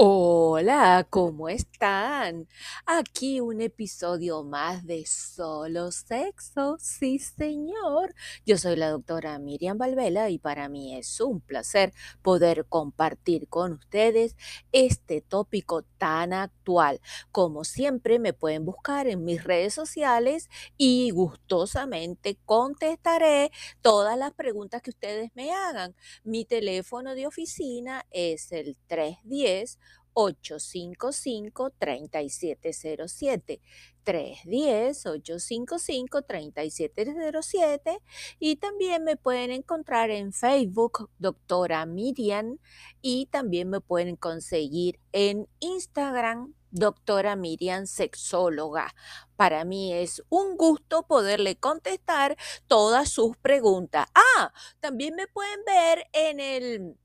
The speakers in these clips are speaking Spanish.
Hola, ¿cómo están? Aquí un episodio más de Solo Sexo, sí señor. Yo soy la doctora Miriam Valvela y para mí es un placer poder compartir con ustedes este tópico tan actual. Como siempre me pueden buscar en mis redes sociales y gustosamente contestaré todas las preguntas que ustedes me hagan. Mi teléfono de oficina es el 310 855-3707. 310-855-3707 y también me pueden encontrar en Facebook, doctora Miriam, y también me pueden conseguir en Instagram, doctora Miriam Sexóloga. Para mí es un gusto poderle contestar todas sus preguntas. Ah, también me pueden ver en el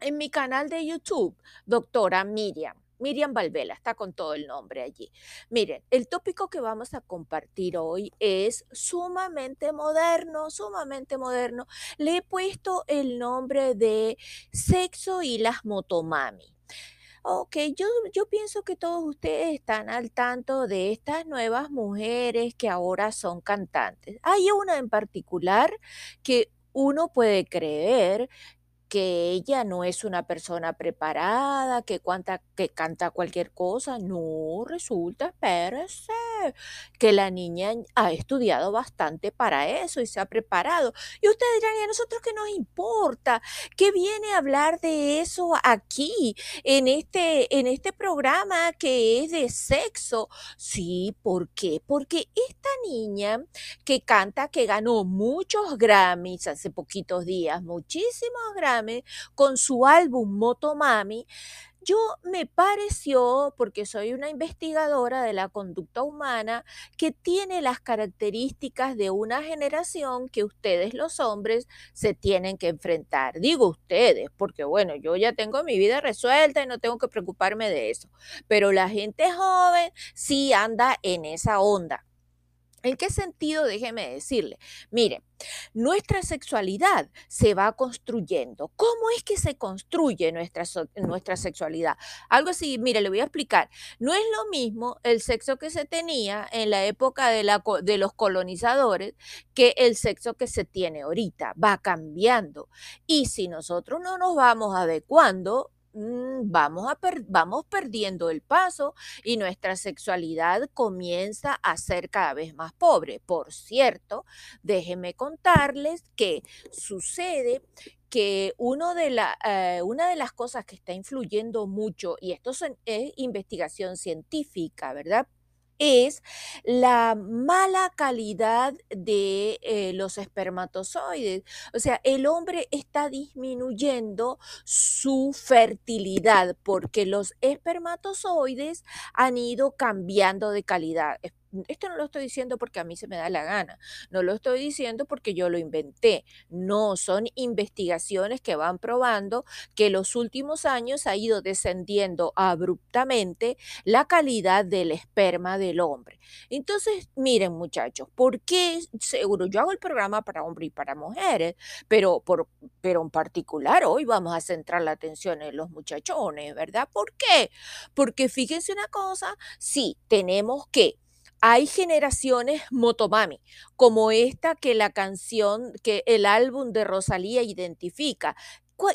en mi canal de YouTube, doctora Miriam. Miriam Valvela, está con todo el nombre allí. Miren, el tópico que vamos a compartir hoy es sumamente moderno, sumamente moderno. Le he puesto el nombre de sexo y las motomami. Ok, yo, yo pienso que todos ustedes están al tanto de estas nuevas mujeres que ahora son cantantes. Hay una en particular que uno puede creer que ella no es una persona preparada, que, cuanta, que canta cualquier cosa. No, resulta, espérese, que la niña ha estudiado bastante para eso y se ha preparado. Y ustedes dirán, ¿y a nosotros qué nos importa? ¿Qué viene a hablar de eso aquí, en este, en este programa que es de sexo? Sí, ¿por qué? Porque esta niña que canta, que ganó muchos Grammys hace poquitos días, muchísimos Grammys, con su álbum Motomami, yo me pareció, porque soy una investigadora de la conducta humana, que tiene las características de una generación que ustedes los hombres se tienen que enfrentar. Digo ustedes, porque bueno, yo ya tengo mi vida resuelta y no tengo que preocuparme de eso. Pero la gente joven sí anda en esa onda. ¿En qué sentido? Déjeme decirle. Mire, nuestra sexualidad se va construyendo. ¿Cómo es que se construye nuestra, nuestra sexualidad? Algo así, mire, le voy a explicar. No es lo mismo el sexo que se tenía en la época de, la, de los colonizadores que el sexo que se tiene ahorita. Va cambiando. Y si nosotros no nos vamos adecuando, vamos, a vamos perdiendo el paso y nuestra sexualidad comienza a ser cada vez más pobre. Por cierto, déjenme contarles que sucede que uno de la, eh, una de las cosas que está influyendo mucho, y esto es investigación científica, ¿verdad? Es la mala calidad de eh, los espermatozoides. O sea, el hombre está disminuyendo su fertilidad porque los espermatozoides han ido cambiando de calidad esto no lo estoy diciendo porque a mí se me da la gana, no lo estoy diciendo porque yo lo inventé, no, son investigaciones que van probando que los últimos años ha ido descendiendo abruptamente la calidad del esperma del hombre. Entonces, miren muchachos, ¿por qué? Seguro, yo hago el programa para hombres y para mujeres, pero, por, pero en particular hoy vamos a centrar la atención en los muchachones, ¿verdad? ¿Por qué? Porque fíjense una cosa, sí, tenemos que hay generaciones motomami, como esta que la canción, que el álbum de Rosalía identifica.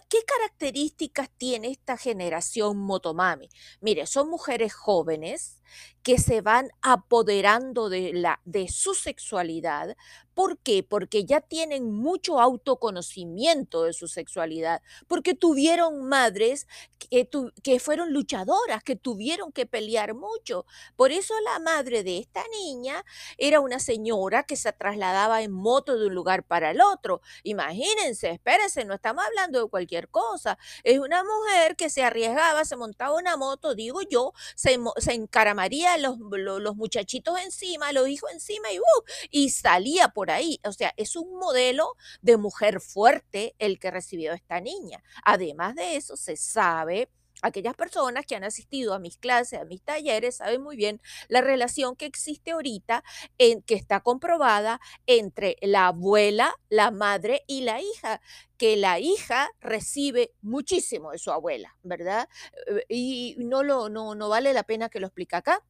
¿Qué características tiene esta generación motomami? Mire, son mujeres jóvenes que se van apoderando de, la, de su sexualidad. ¿Por qué? Porque ya tienen mucho autoconocimiento de su sexualidad, porque tuvieron madres que, que fueron luchadoras, que tuvieron que pelear mucho. Por eso la madre de esta niña era una señora que se trasladaba en moto de un lugar para el otro. Imagínense, espérense, no estamos hablando de cualquier cosa. Es una mujer que se arriesgaba, se montaba una moto, digo yo, se, se encaramaría los, los, muchachitos encima, los hijos encima y, uh, y salía por ahí. O sea, es un modelo de mujer fuerte el que recibió esta niña. Además de eso, se sabe Aquellas personas que han asistido a mis clases, a mis talleres, saben muy bien la relación que existe ahorita, en que está comprobada entre la abuela, la madre y la hija, que la hija recibe muchísimo de su abuela, ¿verdad? Eh, Y no, lo, no, no vale la pena que lo explique acá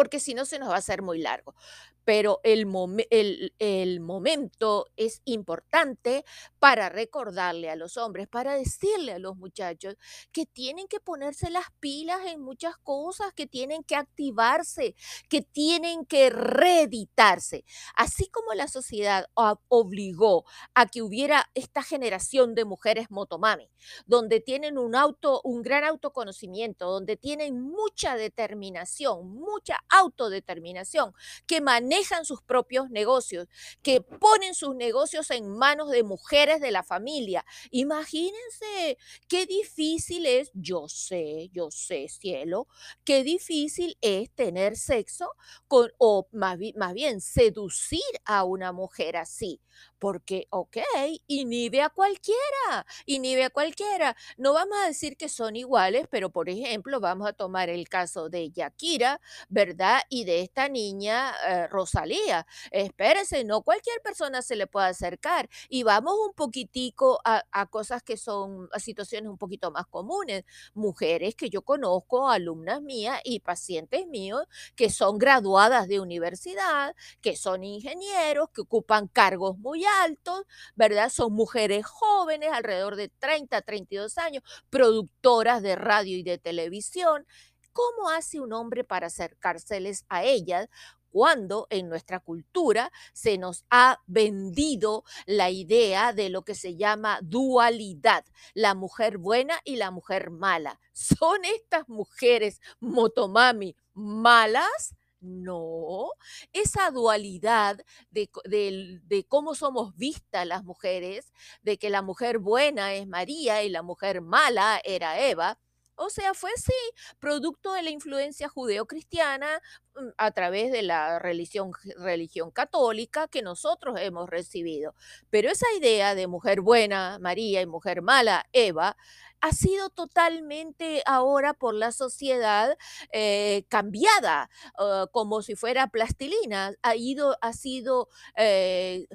porque si no se nos va a hacer muy largo. Pero el, momen- el, el momento es importante para recordarle a los hombres, para decirle a los muchachos que tienen que ponerse las pilas en muchas cosas, que tienen que activarse, que tienen que reeditarse. Así como la sociedad obligó a que hubiera esta generación de mujeres motomami, donde tienen un auto, un gran autoconocimiento, donde tienen mucha determinación, mucha autodeterminación, que manejan sus propios negocios, que ponen sus negocios en manos de mujeres de la familia. Imagínense qué difícil es, yo sé, yo sé, cielo, qué difícil es tener sexo con, o más, más bien seducir a una mujer así. Porque, ok, inhibe a cualquiera, inhibe a cualquiera. No vamos a decir que son iguales, pero por ejemplo, vamos a tomar el caso de Yakira, ¿verdad? Y de esta niña eh, Rosalía. Espérese, no cualquier persona se le puede acercar. Y vamos un poquitico a, a cosas que son, a situaciones un poquito más comunes. Mujeres que yo conozco, alumnas mías y pacientes míos que son graduadas de universidad, que son ingenieros, que ocupan cargos muy altos, ¿verdad? Son mujeres jóvenes, alrededor de 30, 32 años, productoras de radio y de televisión. ¿Cómo hace un hombre para acercárseles a ellas? cuando en nuestra cultura se nos ha vendido la idea de lo que se llama dualidad, la mujer buena y la mujer mala. ¿Son estas mujeres motomami malas? No, esa dualidad de, cómo somos vistas las mujeres, de que la mujer buena es María y la mujer mala era Eva, o sea, fue sí, producto de la influencia judeocristiana mm, a través de la religión, religión católica que nosotros hemos recibido. Pero esa idea de mujer buena, María, y mujer mala, Eva, ha sido totalmente ahora por la sociedad eh, cambiada, uh, como si fuera plastilina, ha ido, ha sido eh,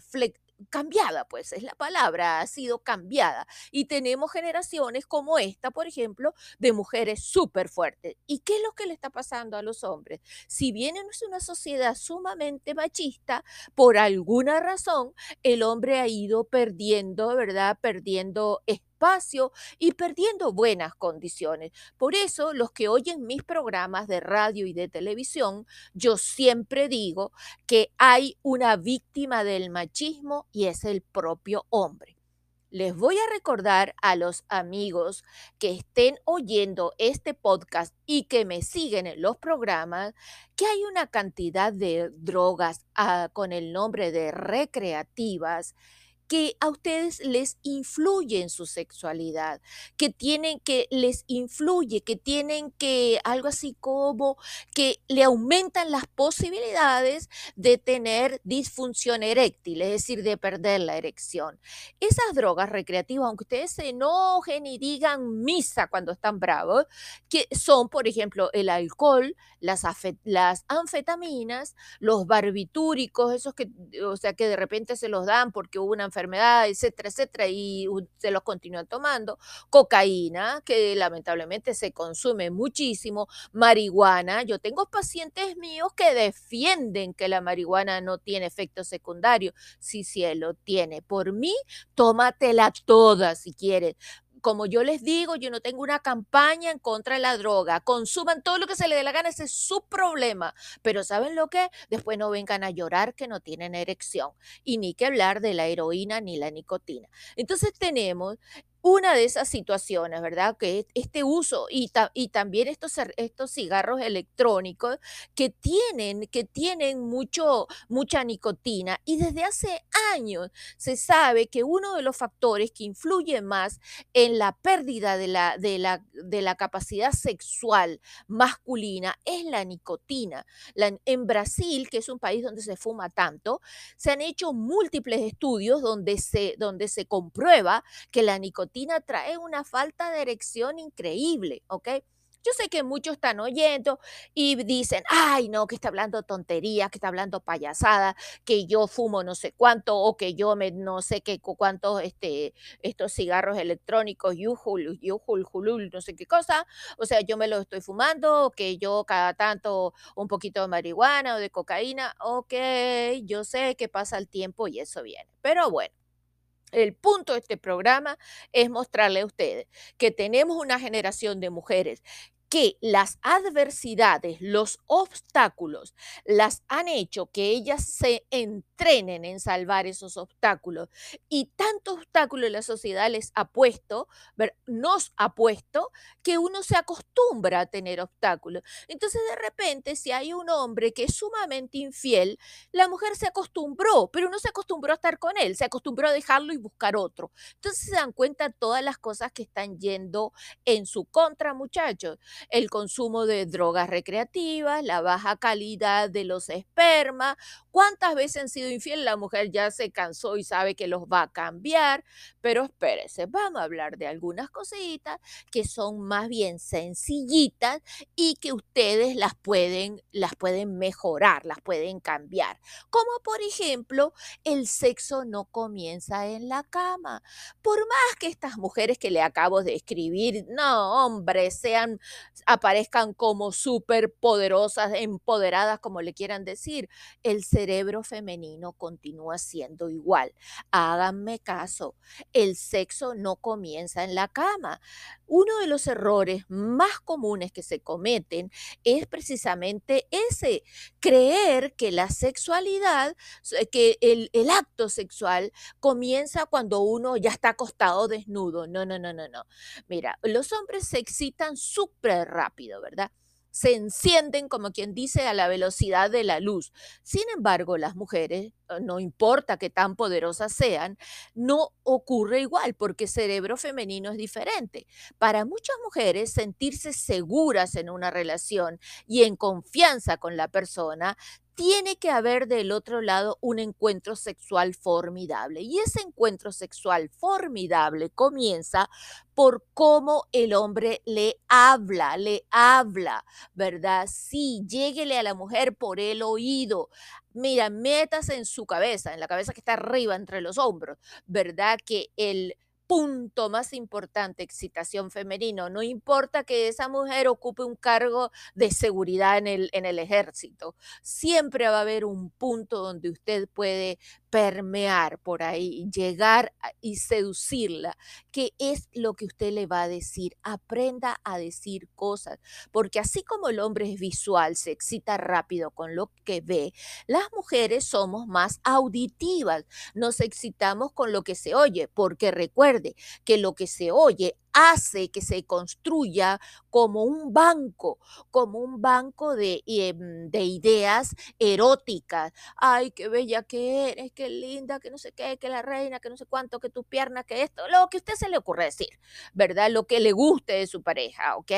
cambiada, pues es la palabra, ha sido cambiada. Y tenemos generaciones como esta, por ejemplo, de mujeres súper fuertes. ¿Y qué es lo que le está pasando a los hombres? Si bien es una sociedad sumamente machista, por alguna razón el hombre ha ido perdiendo, ¿verdad? Perdiendo espacio y perdiendo buenas condiciones. Por eso, los que oyen mis programas de radio y de televisión, yo siempre digo que hay una víctima del machismo y es el propio hombre. Les voy a recordar a los amigos que estén oyendo este podcast y que me siguen en los programas que hay una cantidad de drogas ah, con el nombre de recreativas que a ustedes les influye en su sexualidad, que tienen que les influye, que tienen que algo así como que le aumentan las posibilidades de tener disfunción eréctil, es decir, de perder la erección. Esas drogas recreativas, aunque ustedes se enojen y digan misa cuando están bravos, que son, por ejemplo, el alcohol, las, anfetaminas, los barbitúricos, esos que, o sea, que de repente se los dan porque hubo una enfermedad, etcétera, etcétera, y se los continúan tomando, cocaína, que lamentablemente se consume muchísimo, marihuana. Yo tengo pacientes míos que defienden que la marihuana no tiene efectos secundarios. Sí, cielo, tiene. Por mí, tómatela toda si quieres. Como yo les digo, yo no tengo una campaña en contra de la droga. Consuman todo lo que se les dé la gana, ese es su problema. Pero ¿saben lo que? Después no vengan a llorar que no tienen erección. Y ni que hablar de la heroína ni la nicotina. Entonces tenemos una de esas situaciones, ¿verdad? Que es este uso y, ta- y también estos, cigarros electrónicos que tienen, que tienen mucho, mucha nicotina. Y desde hace años se sabe que uno de los factores que influye más en la pérdida de la, capacidad sexual masculina es la nicotina. En Brasil, que es un país donde se fuma tanto, se han hecho múltiples estudios donde se comprueba que la nicotina trae una falta de erección increíble, ¿ok? Yo sé que muchos están oyendo y dicen, ay, no, que está hablando tonterías, que está hablando payasada, que yo fumo no sé cuánto o que yo me no sé qué cu- cuántos este, estos cigarros electrónicos, yujul, yujul, julul, no sé qué cosa. O sea, yo me los estoy fumando, o que yo cada tanto un poquito de marihuana o de cocaína. Ok, yo sé que pasa el tiempo y eso viene. Pero bueno. El punto de este programa es mostrarle a ustedes que tenemos una generación de mujeres que las adversidades, los obstáculos, las han hecho que ellas se entrenen en salvar esos obstáculos. Y tanto obstáculo la sociedad les ha puesto, nos ha puesto, que uno se acostumbra a tener obstáculos. Entonces, de repente, si hay un hombre que es sumamente infiel, la mujer se acostumbró, pero no se acostumbró a estar con él, se acostumbró a dejarlo y buscar otro. Entonces se dan cuenta todas las cosas que están yendo en su contra, muchachos. El consumo de drogas recreativas, la baja calidad de los espermas. ¿Cuántas veces han sido infiel? La mujer ya se cansó y sabe que los va a cambiar. Pero espérese, vamos a hablar de algunas cositas que son más bien sencillitas y que ustedes las pueden, las pueden mejorar, las pueden cambiar. Como por ejemplo, el sexo no comienza en la cama. Por más que estas mujeres que le acabo de escribir, no, hombre, sean, aparezcan como súper poderosas, empoderadas, como le quieran decir, el cerebro femenino continúa siendo igual. Háganme caso, el sexo no comienza en la cama. Uno de los errores más comunes que se cometen es precisamente ese, creer que la sexualidad, s- que el, acto sexual comienza cuando uno ya está acostado desnudo. No, no, no, no, no. Mira, los hombres se excitan súper rápido, ¿verdad? Se encienden, como quien dice, a la velocidad de la luz. Sin embargo, las mujeres, eh, no importa que tan poderosas sean, no ocurre igual porque el cerebro femenino es diferente. Para muchas mujeres, sentirse seguras en una relación y en confianza con la persona tiene que haber del otro lado un encuentro sexual formidable. Y ese encuentro sexual formidable comienza por cómo el hombre le habla, le habla, ¿verdad? Sí, lléguele a la mujer por el oído. Mira, métase en su cabeza, en la cabeza que está arriba entre los hombros, ¿verdad? Que el punto más importante, excitación femenino, no importa que esa mujer ocupe un cargo de seguridad en el, en el ejército, siempre va a haber un punto donde usted puede permear por ahí, llegar y seducirla, que es lo que usted le va a decir. Aprenda a decir cosas, porque así como el hombre es visual, se excita rápido con lo que ve, las mujeres somos más auditivas, nos excitamos con lo que se oye, porque recuerde que lo que se oye hace que se construya como un banco, como un banco de, em, de ideas eróticas ay, qué bella que eres, qué linda, que no sé qué, que la reina, que no sé cuánto, que tus piernas, que esto, lo que usted se le ocurre decir, ¿verdad? Lo que le guste de su pareja, ¿ok?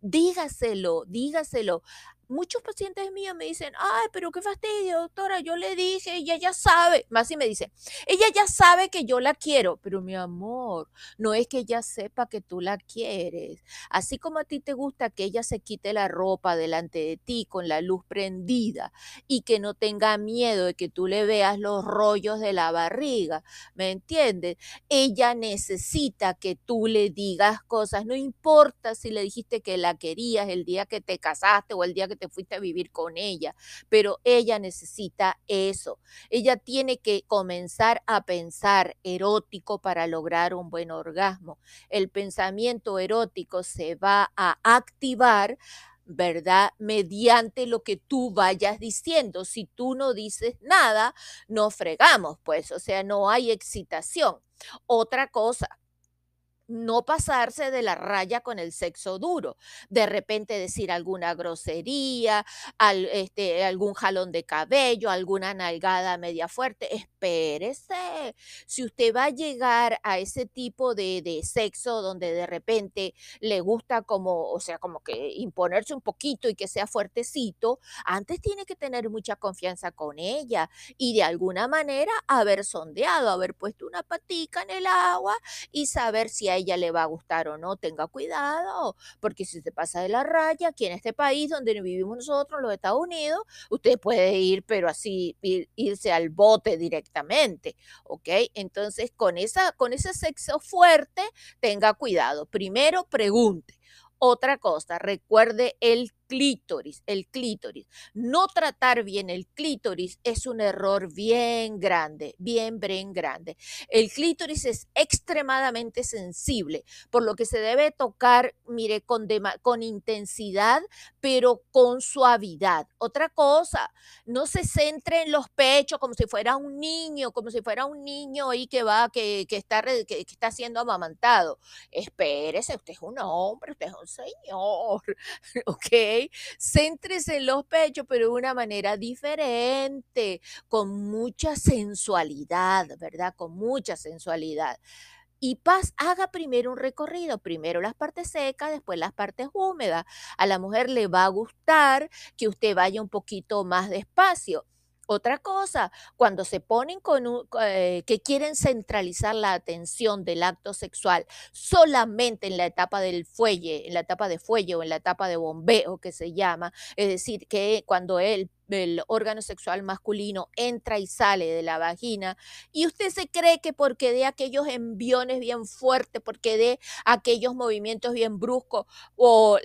Dígaselo, dígaselo. Muchos pacientes míos me dicen, ay, pero qué fastidio, doctora, yo le dije, ella ya sabe, más si me dice, ella ya sabe que yo la quiero, pero mi amor, no es que ella sepa que tú la quieres. Así como a ti te gusta que ella se quite la ropa delante de ti con la luz prendida, y que no tenga miedo de que tú le veas los rollos de la barriga, ¿me entiendes? Ella necesita que tú le digas cosas, no importa si le dijiste que la querías el día que te casaste o el día que te fuiste a vivir con ella, pero ella necesita eso. Ella tiene que comenzar a pensar erótico para lograr un buen orgasmo. El pensamiento erótico se va a activar ¿verdad? Mediante lo que tú vayas diciendo. Si tú no dices nada, no fregamos, pues, o sea, no hay excitación. Otra cosa, no pasarse de la raya con el sexo duro. De repente decir alguna grosería, al- este, algún jalón de cabello, alguna nalgada media fuerte. Espérese. Si usted va a llegar a ese tipo de, de sexo donde de repente le gusta como, o sea, como que imponerse un poquito y que sea fuertecito, antes tiene que tener mucha confianza con ella y de alguna manera haber sondeado, haber puesto una patica en el agua y saber si a ella le va a gustar o no. Tenga cuidado, porque si se pasa de la raya, aquí en este país donde vivimos nosotros, los Estados Unidos, usted puede ir, pero así irse al bote directamente, ¿ok? Entonces, con, esa, con ese sexo fuerte, tenga cuidado. Primero, pregunte. Otra cosa, recuerde el clítoris, el clítoris. No tratar bien el clítoris es un error bien grande, bien, bien grande. El clítoris es extremadamente sensible, por lo que se debe tocar, mire, con, con intensidad, pero con suavidad. Otra cosa, no se centre en los pechos como si fuera un niño, como si fuera un niño ahí que va, que, está, que, está siendo amamantado. Espérese, usted es un hombre, usted es un señor, ¿ok? Céntrese en los pechos, pero de una manera diferente, con mucha sensualidad, ¿verdad? Con mucha sensualidad. Y paz, haga primero un recorrido, primero las partes secas, después las partes húmedas. A la mujer le va a gustar que usted vaya un poquito más despacio. Otra cosa, cuando se ponen con un, eh, que quieren centralizar la atención del acto sexual solamente en la etapa del fuelle, en la etapa de fuelle o en la etapa de bombeo que se llama, es decir, que cuando él el órgano sexual masculino entra y sale de la vagina y usted se cree que porque de aquellos enviones bien fuertes, porque de aquellos movimientos bien bruscos o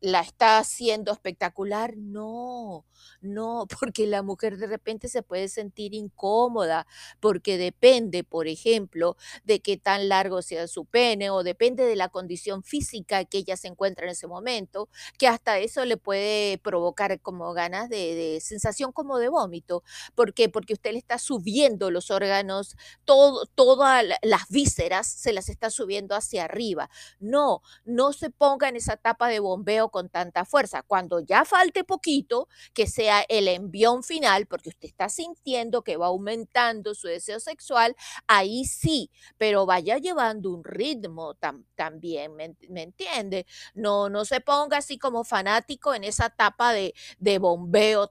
la está haciendo espectacular, no, no, porque la mujer de repente se puede sentir incómoda, porque depende, por ejemplo, de qué tan largo sea su pene o depende de la condición física que ella se encuentra en ese momento, que hasta eso le puede provocar como ganas de, sensación como de vómito. ¿Por qué? Porque usted le está subiendo los órganos, todas las vísceras se las está subiendo hacia arriba. No, no se ponga en esa etapa de bombeo con tanta fuerza. Cuando ya falte poquito, que sea el envión final, porque usted está sintiendo que va aumentando su deseo sexual, ahí sí, pero vaya llevando un ritmo también, ¿me, entiende? No, no se ponga así como fanático en esa etapa de, de bombeo.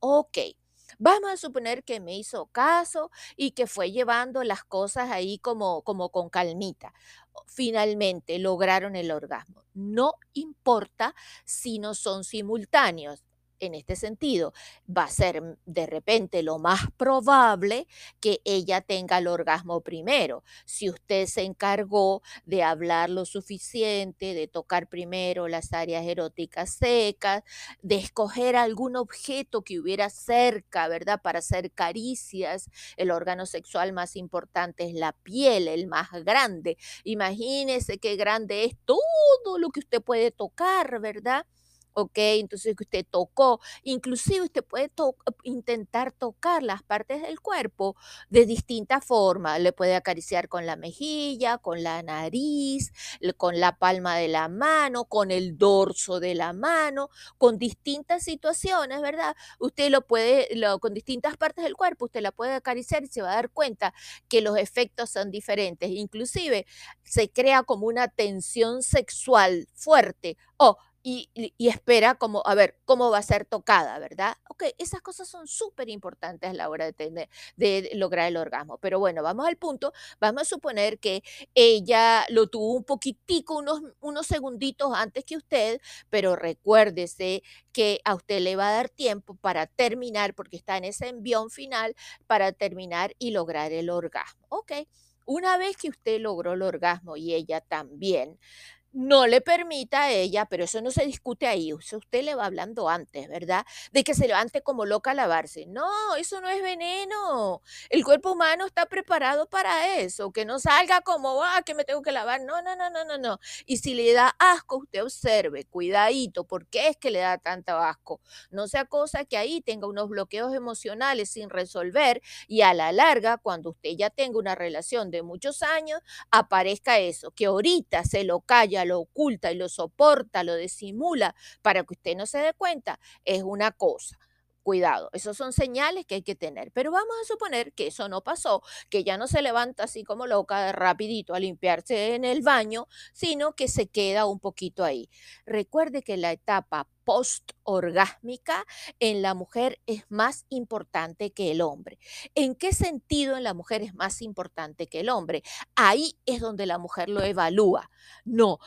Ok. Vamos a suponer que me hizo caso y que fue llevando las cosas ahí como, como con calmita. Finalmente lograron el orgasmo. No importa si no son simultáneos en este sentido, va a ser mm, de repente lo más probable que ella tenga el orgasmo primero. Si usted se encargó de hablar lo suficiente, de tocar primero las áreas eróticas secas, de escoger algún objeto que hubiera cerca, ¿verdad? Para hacer caricias. El órgano sexual más importante es la piel, el más grande. Imagínese qué grande es todo lo que usted puede tocar, ¿verdad? ¿Ok? Entonces usted tocó, inclusive usted puede intentar tocar las partes del cuerpo de distinta forma, le puede acariciar con la mejilla, con la nariz, con la palma de la mano, con el dorso de la mano, con distintas situaciones, ¿verdad? Usted lo puede, con distintas partes del cuerpo, usted la puede acariciar y se va a dar cuenta que los efectos son diferentes, inclusive se crea como una tensión sexual fuerte o y, espera como, a ver, cómo va a ser tocada, ¿verdad? Ok, esas cosas son súper importantes a la hora de, tener, de lograr el orgasmo. Pero bueno, vamos al punto. Vamos a suponer que ella lo tuvo un poquitico, unos, unos segunditos antes que usted, pero recuérdese que a usted le va a dar tiempo para terminar, porque está en ese envión final, para terminar y lograr el orgasmo. Ok, una vez que usted logró el orgasmo y ella también, no le permita a ella, pero eso no se discute ahí, usted le va hablando antes, ¿verdad? De que se levante como loca a lavarse. No, eso no es veneno. El cuerpo humano está preparado para eso, que no salga como, ah, que me tengo que lavar. No, no, no, no, no, no. Y si le da asco, usted observe, cuidadito, ¿por qué es que le da tanto asco? No sea cosa que ahí tenga unos bloqueos emocionales sin resolver y a la larga, cuando usted ya tenga una relación de muchos años, aparezca eso, que ahorita se lo calla lo oculta y lo soporta, lo disimula para que usted no se dé cuenta, es una cosa. Cuidado, esos son señales que hay que tener. Pero vamos a suponer que eso no pasó, que ya no se levanta así como loca rapidito a limpiarse en el baño, sino que se queda un poquito ahí. Recuerde que la etapa post-orgásmica en la mujer es más importante que el hombre. ¿En qué sentido en la mujer es más importante que el hombre? Ahí es donde la mujer lo evalúa. No,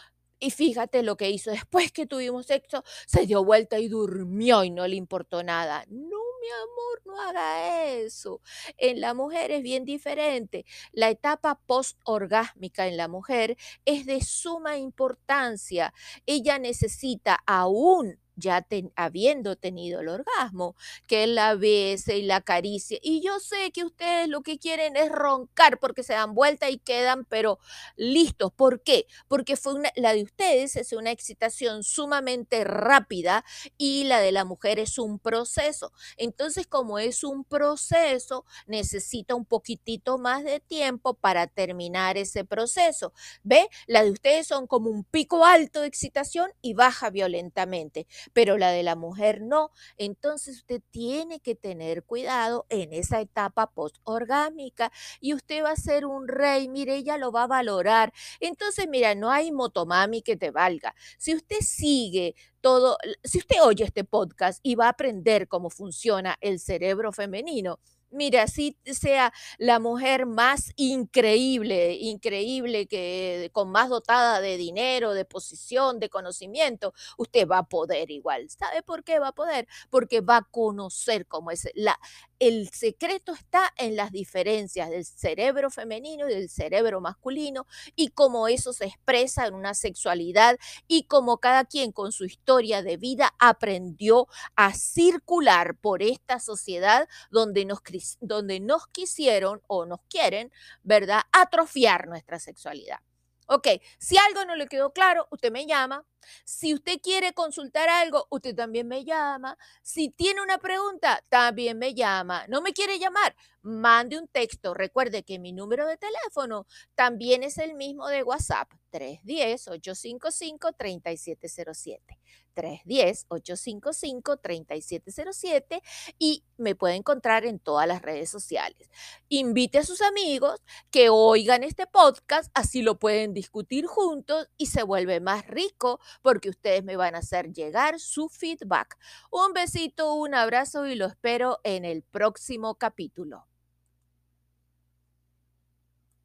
y fíjate lo que hizo después que tuvimos sexo, se dio vuelta y durmió y no le importó nada. No, mi amor, no haga eso. En la mujer es bien diferente. La etapa post-orgásmica en la mujer es de suma importancia. Ella necesita aún ya habiendo tenido el orgasmo, que la bese y la acaricie. Y yo sé que ustedes lo que quieren es roncar porque se dan vuelta y quedan, pero listos. ¿Por qué? Porque fue la de ustedes es una excitación sumamente rápida y la de la mujer es un proceso. Entonces, como es un proceso, necesita un poquitito más de tiempo para terminar ese proceso. ¿Ve? La de ustedes son como un pico alto de excitación y baja violentamente pero la de la mujer no. Entonces usted tiene que tener cuidado en esa etapa postorgámica y usted va a ser un rey, mire, ella lo va a valorar. Entonces, mira, no hay motomami que te valga. Si usted sigue todo, si usted oye este podcast y va a aprender cómo funciona el cerebro femenino, mira, así sea la mujer más increíble, increíble, que con más dotada de dinero, de posición, de conocimiento, usted va a poder igual. ¿Sabe por qué va a poder? Porque va a conocer cómo es la, el secreto está en las diferencias del cerebro femenino y del cerebro masculino y cómo eso se expresa en una sexualidad y cómo cada quien con su historia de vida aprendió a circular por esta sociedad donde nos, donde nos quisieron o nos quieren, ¿verdad?, atrofiar nuestra sexualidad. Ok, si algo no le quedó claro, usted me llama. Si usted quiere consultar algo, usted también me llama. Si tiene una pregunta, también me llama. ¿No me quiere llamar? Mande un texto. Recuerde que mi número de teléfono también es el mismo de WhatsApp, 310-855-3707. 310-855-3707 y me puede encontrar en todas las redes sociales. Invite a sus amigos que oigan este podcast, así lo pueden discutir juntos y se vuelve más rico porque ustedes me van a hacer llegar su feedback. Un besito, un abrazo y lo espero en el próximo capítulo.